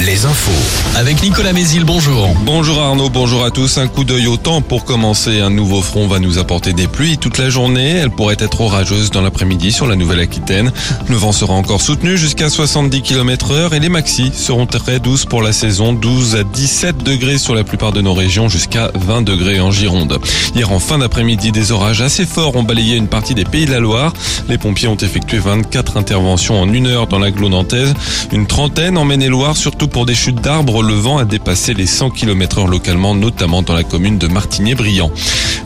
Les infos. Avec Nicolas Mézil, bonjour. Bonjour Arnaud, bonjour à tous. Un coup d'œil au temps pour commencer. Un nouveau front va nous apporter des pluies toute la journée. Elle pourrait être orageuse dans l'après-midi sur la Nouvelle-Aquitaine. Le vent sera encore soutenu jusqu'à 70 km heure et les maxis seront très douces pour la saison. 12 à 17 degrés sur la plupart de nos régions jusqu'à 20 degrés en Gironde. Hier en fin d'après-midi, des orages assez forts ont balayé une partie des pays de la Loire. Les pompiers ont effectué 24 interventions en une heure dans l'agglo nantaise. Une trentaine en Maine-et-Loire, surtout pour des chutes d'arbres. Le vent a dépassé les 100 km heure localement, notamment dans la commune de Martigny-Briand.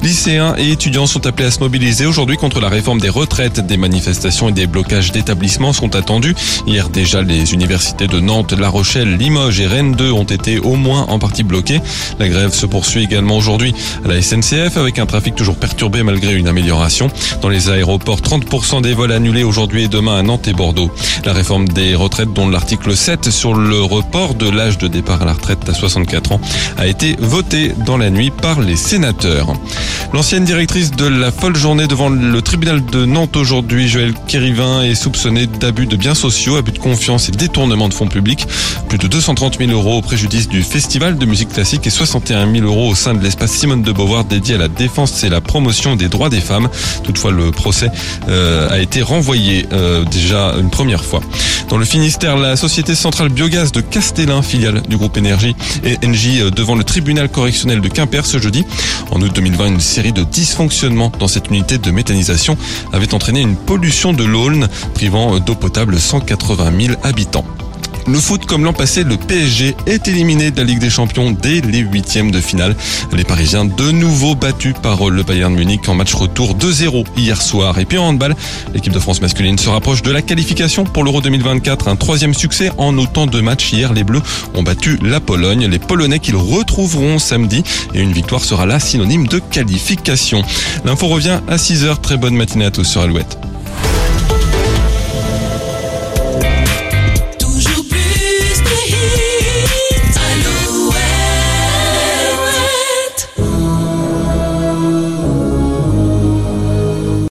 Lycéens et étudiants sont appelés à se mobiliser aujourd'hui contre la réforme des retraites. Des manifestations et des blocages d'établissements sont attendus. Hier déjà, les universités de Nantes, La Rochelle, Limoges et Rennes 2 ont été au moins en partie bloquées. La grève se poursuit également aujourd'hui à la SNCF avec un trafic toujours perturbé malgré une amélioration. Dans les aéroports, 30% des vols annulés aujourd'hui et demain à Nantes et Bordeaux. La réforme des retraites dont l'article 7 sur le report de l'âge de départ à la retraite à 64 ans a été votée dans la nuit par les sénateurs. L'ancienne directrice de la folle journée devant le tribunal de Nantes aujourd'hui, Joël Kérivin, est soupçonnée d'abus de biens sociaux, abus de confiance et détournement de fonds publics. Plus de 230 000 euros au préjudice du festival de musique classique et 61 000 euros au sein de l'espace Simone de Beauvoir dédié à la défense et la promotion des droits des femmes. Toutefois, le procès euh, a été renvoyé euh, déjà une première fois. Dans le Finistère, la société centrale biogaz de Castellin, filiale du groupe Énergie et NJ euh, devant le tribunal correctionnel de Quimper ce jeudi. En août 2020, une de dysfonctionnements dans cette unité de méthanisation avait entraîné une pollution de l'Aulne, privant d'eau potable 180 000 habitants. Le foot, comme l'an passé, le PSG est éliminé de la Ligue des Champions dès les huitièmes de finale. Les Parisiens de nouveau battus par le Bayern Munich en match retour 2-0 hier soir. Et puis en handball, l'équipe de France masculine se rapproche de la qualification pour l'Euro 2024. Un troisième succès en autant de matchs. Hier, les Bleus ont battu la Pologne. Les Polonais qu'ils retrouveront samedi. Et une victoire sera là synonyme de qualification. L'info revient à 6h. Très bonne matinée à tous sur Alouette.